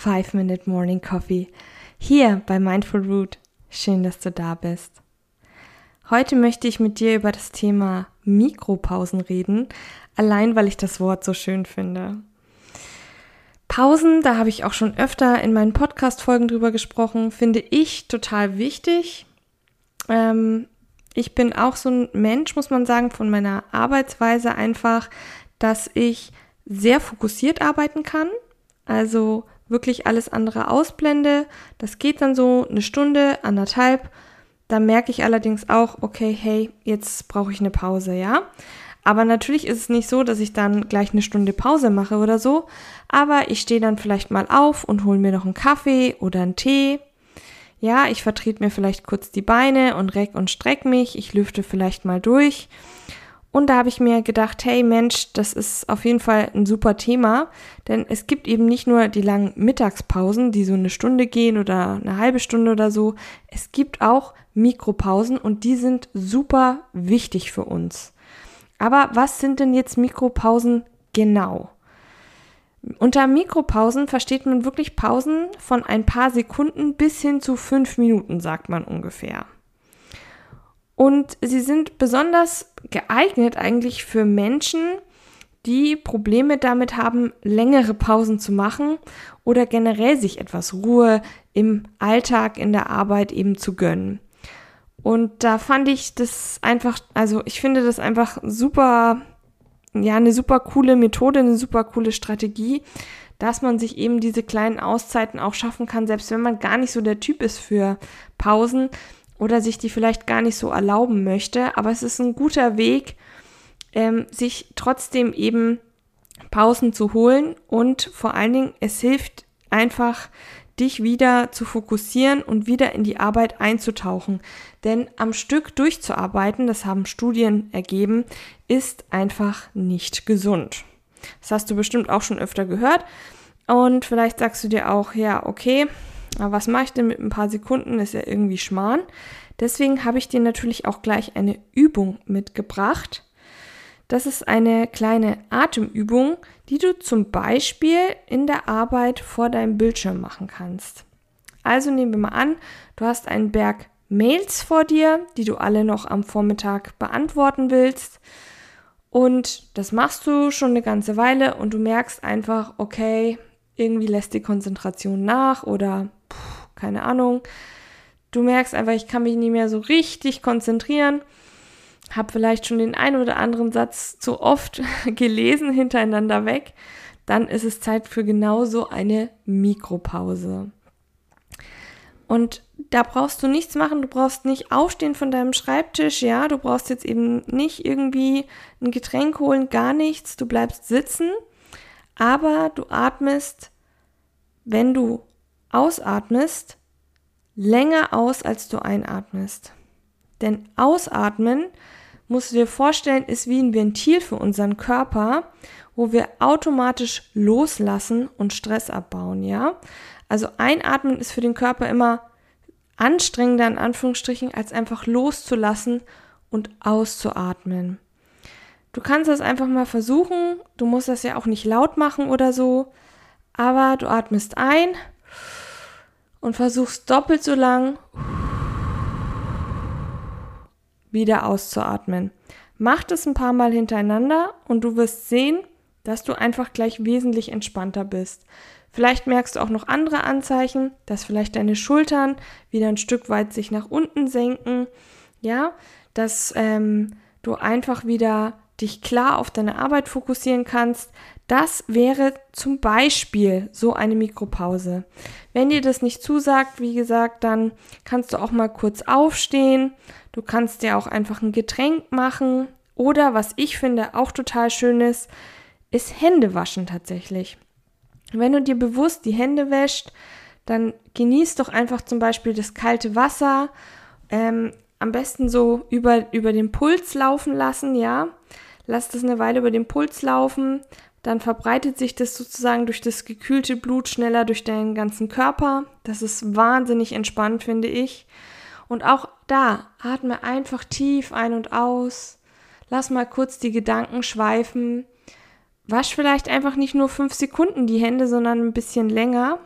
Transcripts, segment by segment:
5 Minute Morning Coffee hier bei Mindful Root. Schön, dass du da bist. Heute möchte ich mit dir über das Thema Mikropausen reden, allein weil ich das Wort so schön finde. Pausen, da habe ich auch schon öfter in meinen Podcast-Folgen drüber gesprochen, finde ich total wichtig. Ähm, ich bin auch so ein Mensch, muss man sagen, von meiner Arbeitsweise einfach, dass ich sehr fokussiert arbeiten kann. Also wirklich alles andere ausblende. Das geht dann so eine Stunde, anderthalb da merke ich allerdings auch, okay, hey, jetzt brauche ich eine Pause, ja. Aber natürlich ist es nicht so, dass ich dann gleich eine Stunde Pause mache oder so. Aber ich stehe dann vielleicht mal auf und hole mir noch einen Kaffee oder einen Tee. Ja, ich vertrete mir vielleicht kurz die Beine und reck und streck mich. Ich lüfte vielleicht mal durch. Und da habe ich mir gedacht, hey Mensch, das ist auf jeden Fall ein super Thema, denn es gibt eben nicht nur die langen Mittagspausen, die so eine Stunde gehen oder eine halbe Stunde oder so, es gibt auch Mikropausen und die sind super wichtig für uns. Aber was sind denn jetzt Mikropausen genau? Unter Mikropausen versteht man wirklich Pausen von ein paar Sekunden bis hin zu fünf Minuten, sagt man ungefähr. Und sie sind besonders geeignet eigentlich für Menschen, die Probleme damit haben, längere Pausen zu machen oder generell sich etwas Ruhe im Alltag, in der Arbeit eben zu gönnen. Und da fand ich das einfach, also ich finde das einfach super, ja, eine super coole Methode, eine super coole Strategie, dass man sich eben diese kleinen Auszeiten auch schaffen kann, selbst wenn man gar nicht so der Typ ist für Pausen oder sich die vielleicht gar nicht so erlauben möchte. Aber es ist ein guter Weg, ähm, sich trotzdem eben Pausen zu holen und vor allen Dingen, es hilft einfach, dich wieder zu fokussieren und wieder in die Arbeit einzutauchen. Denn am Stück durchzuarbeiten, das haben Studien ergeben, ist einfach nicht gesund. Das hast du bestimmt auch schon öfter gehört. Und vielleicht sagst du dir auch, ja, okay, aber was mache ich denn mit ein paar Sekunden? ist ja irgendwie Schmarrn. Deswegen habe ich dir natürlich auch gleich eine Übung mitgebracht. Das ist eine kleine Atemübung, die du zum Beispiel in der Arbeit vor deinem Bildschirm machen kannst. Also nehmen wir mal an, du hast einen Berg Mails vor dir, die du alle noch am Vormittag beantworten willst. Und das machst du schon eine ganze Weile und du merkst einfach, okay, irgendwie lässt die Konzentration nach oder keine Ahnung. Du merkst einfach, ich kann mich nicht mehr so richtig konzentrieren. Habe vielleicht schon den einen oder anderen Satz zu oft gelesen hintereinander weg, dann ist es Zeit für genau so eine Mikropause. Und da brauchst du nichts machen, du brauchst nicht aufstehen von deinem Schreibtisch, ja, du brauchst jetzt eben nicht irgendwie ein Getränk holen, gar nichts, du bleibst sitzen, aber du atmest, wenn du ausatmest, länger aus, als du einatmest. Denn ausatmen musst du dir vorstellen, ist wie ein Ventil für unseren Körper, wo wir automatisch loslassen und Stress abbauen, ja? Also einatmen ist für den Körper immer anstrengender in Anführungsstrichen, als einfach loszulassen und auszuatmen. Du kannst das einfach mal versuchen, du musst das ja auch nicht laut machen oder so, aber du atmest ein und versuchst doppelt so lang wieder auszuatmen. Mach das ein paar Mal hintereinander und du wirst sehen, dass du einfach gleich wesentlich entspannter bist. Vielleicht merkst du auch noch andere Anzeichen, dass vielleicht deine Schultern wieder ein Stück weit sich nach unten senken, ja, dass ähm, du einfach wieder dich klar auf deine Arbeit fokussieren kannst. Das wäre zum Beispiel so eine Mikropause. Wenn dir das nicht zusagt, wie gesagt, dann kannst du auch mal kurz aufstehen, Du kannst dir auch einfach ein Getränk machen oder was ich finde auch total schön ist, ist Hände waschen tatsächlich. Wenn du dir bewusst die Hände wäscht, dann genieß doch einfach zum Beispiel das kalte Wasser. Ähm, am besten so über, über den Puls laufen lassen, ja. Lass das eine Weile über den Puls laufen. Dann verbreitet sich das sozusagen durch das gekühlte Blut schneller durch deinen ganzen Körper. Das ist wahnsinnig entspannt, finde ich. Und auch da, atme einfach tief ein und aus. Lass mal kurz die Gedanken schweifen. Wasch vielleicht einfach nicht nur fünf Sekunden die Hände, sondern ein bisschen länger.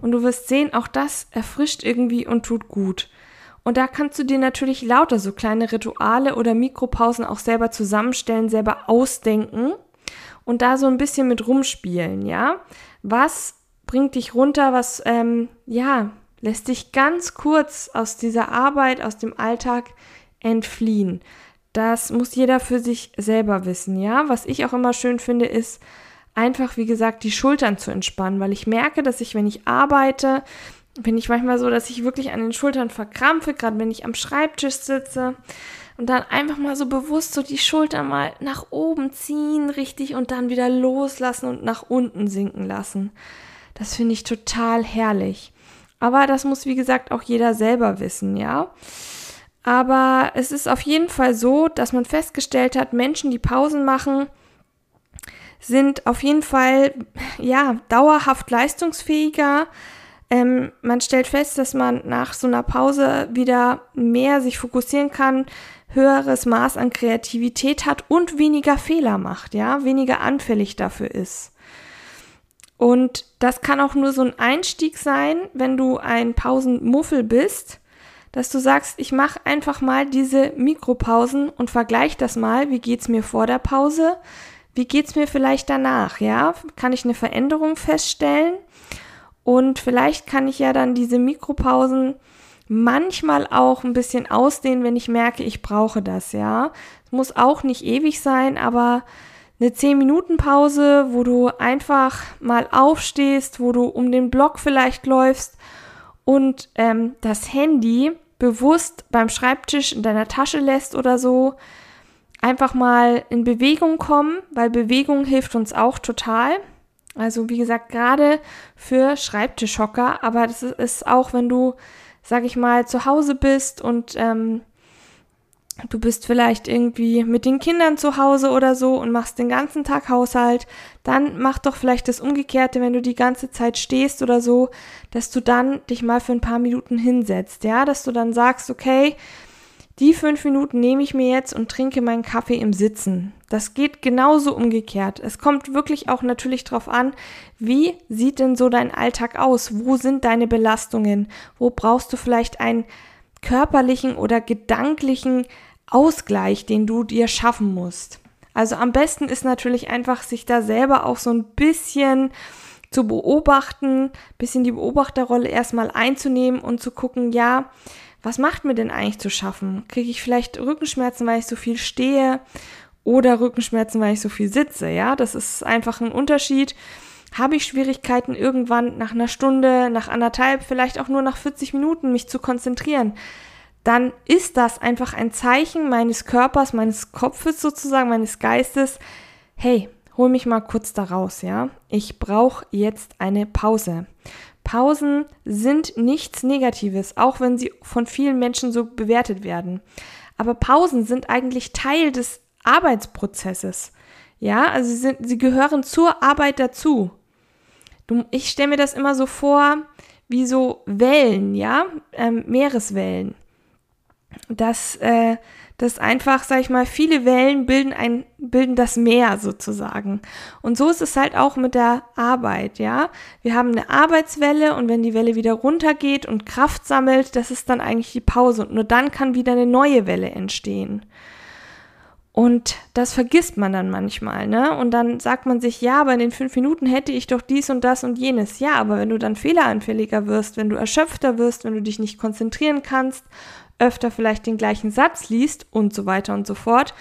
Und du wirst sehen, auch das erfrischt irgendwie und tut gut. Und da kannst du dir natürlich lauter so kleine Rituale oder Mikropausen auch selber zusammenstellen, selber ausdenken und da so ein bisschen mit rumspielen, ja. Was bringt dich runter, was, ähm, ja, lässt dich ganz kurz aus dieser Arbeit, aus dem Alltag entfliehen. Das muss jeder für sich selber wissen, ja. Was ich auch immer schön finde, ist einfach, wie gesagt, die Schultern zu entspannen, weil ich merke, dass ich, wenn ich arbeite, bin ich manchmal so, dass ich wirklich an den Schultern verkrampfe, gerade wenn ich am Schreibtisch sitze und dann einfach mal so bewusst so die Schultern mal nach oben ziehen, richtig und dann wieder loslassen und nach unten sinken lassen. Das finde ich total herrlich. Aber das muss, wie gesagt, auch jeder selber wissen, ja. Aber es ist auf jeden Fall so, dass man festgestellt hat, Menschen, die Pausen machen, sind auf jeden Fall, ja, dauerhaft leistungsfähiger, ähm, man stellt fest, dass man nach so einer Pause wieder mehr sich fokussieren kann, höheres Maß an Kreativität hat und weniger Fehler macht, ja, weniger anfällig dafür ist. Und das kann auch nur so ein Einstieg sein, wenn du ein Pausenmuffel bist, dass du sagst, ich mache einfach mal diese Mikropausen und vergleiche das mal, wie geht's mir vor der Pause, wie geht's mir vielleicht danach, ja? Kann ich eine Veränderung feststellen? Und vielleicht kann ich ja dann diese Mikropausen manchmal auch ein bisschen ausdehnen, wenn ich merke, ich brauche das, ja. Es muss auch nicht ewig sein, aber eine 10-Minuten-Pause, wo du einfach mal aufstehst, wo du um den Block vielleicht läufst und ähm, das Handy bewusst beim Schreibtisch in deiner Tasche lässt oder so, einfach mal in Bewegung kommen, weil Bewegung hilft uns auch total. Also wie gesagt, gerade für Schreibtischhocker, aber das ist auch, wenn du, sag ich mal, zu Hause bist und ähm, du bist vielleicht irgendwie mit den Kindern zu Hause oder so und machst den ganzen Tag Haushalt, dann mach doch vielleicht das Umgekehrte, wenn du die ganze Zeit stehst oder so, dass du dann dich mal für ein paar Minuten hinsetzt, ja, dass du dann sagst, okay, die fünf Minuten nehme ich mir jetzt und trinke meinen Kaffee im Sitzen. Das geht genauso umgekehrt. Es kommt wirklich auch natürlich darauf an, wie sieht denn so dein Alltag aus? Wo sind deine Belastungen? Wo brauchst du vielleicht einen körperlichen oder gedanklichen Ausgleich, den du dir schaffen musst? Also am besten ist natürlich einfach, sich da selber auch so ein bisschen zu beobachten, bisschen die Beobachterrolle erstmal einzunehmen und zu gucken, ja, was macht mir denn eigentlich zu schaffen? Kriege ich vielleicht Rückenschmerzen, weil ich so viel stehe oder Rückenschmerzen, weil ich so viel sitze? Ja, das ist einfach ein Unterschied. Habe ich Schwierigkeiten irgendwann nach einer Stunde, nach anderthalb, vielleicht auch nur nach 40 Minuten mich zu konzentrieren? Dann ist das einfach ein Zeichen meines Körpers, meines Kopfes sozusagen, meines Geistes. Hey, hol mich mal kurz da raus, ja? Ich brauche jetzt eine Pause. Pausen sind nichts Negatives, auch wenn sie von vielen Menschen so bewertet werden. Aber Pausen sind eigentlich Teil des Arbeitsprozesses. Ja, also sie, sind, sie gehören zur Arbeit dazu. Du, ich stelle mir das immer so vor, wie so Wellen, ja, ähm, Meereswellen. Dass äh, dass einfach, sag ich mal, viele Wellen bilden ein, bilden das Meer sozusagen. Und so ist es halt auch mit der Arbeit, ja. Wir haben eine Arbeitswelle und wenn die Welle wieder runtergeht und Kraft sammelt, das ist dann eigentlich die Pause und nur dann kann wieder eine neue Welle entstehen. Und das vergisst man dann manchmal, ne? Und dann sagt man sich, ja, aber in den fünf Minuten hätte ich doch dies und das und jenes. Ja, aber wenn du dann fehleranfälliger wirst, wenn du erschöpfter wirst, wenn du dich nicht konzentrieren kannst öfter vielleicht den gleichen Satz liest und so weiter und so fort,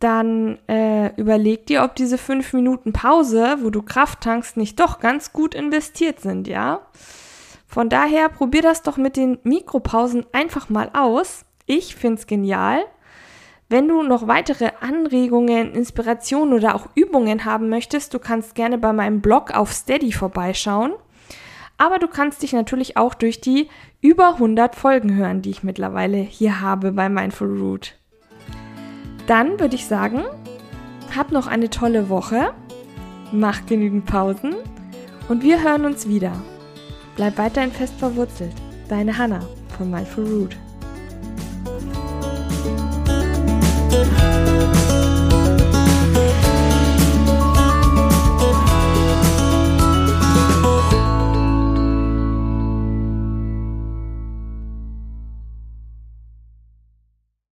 dann äh, überleg dir, ob diese fünf Minuten Pause, wo du Kraft tankst, nicht doch ganz gut investiert sind, ja? Von daher probier das doch mit den Mikropausen einfach mal aus. Ich find's genial. Wenn du noch weitere Anregungen, Inspirationen oder auch Übungen haben möchtest, du kannst gerne bei meinem Blog auf Steady vorbeischauen. Aber du kannst dich natürlich auch durch die über 100 Folgen hören, die ich mittlerweile hier habe bei Mindful Root. Dann würde ich sagen, hab noch eine tolle Woche, mach genügend Pausen und wir hören uns wieder. Bleib weiterhin fest verwurzelt. Deine Hanna von Mindful Root.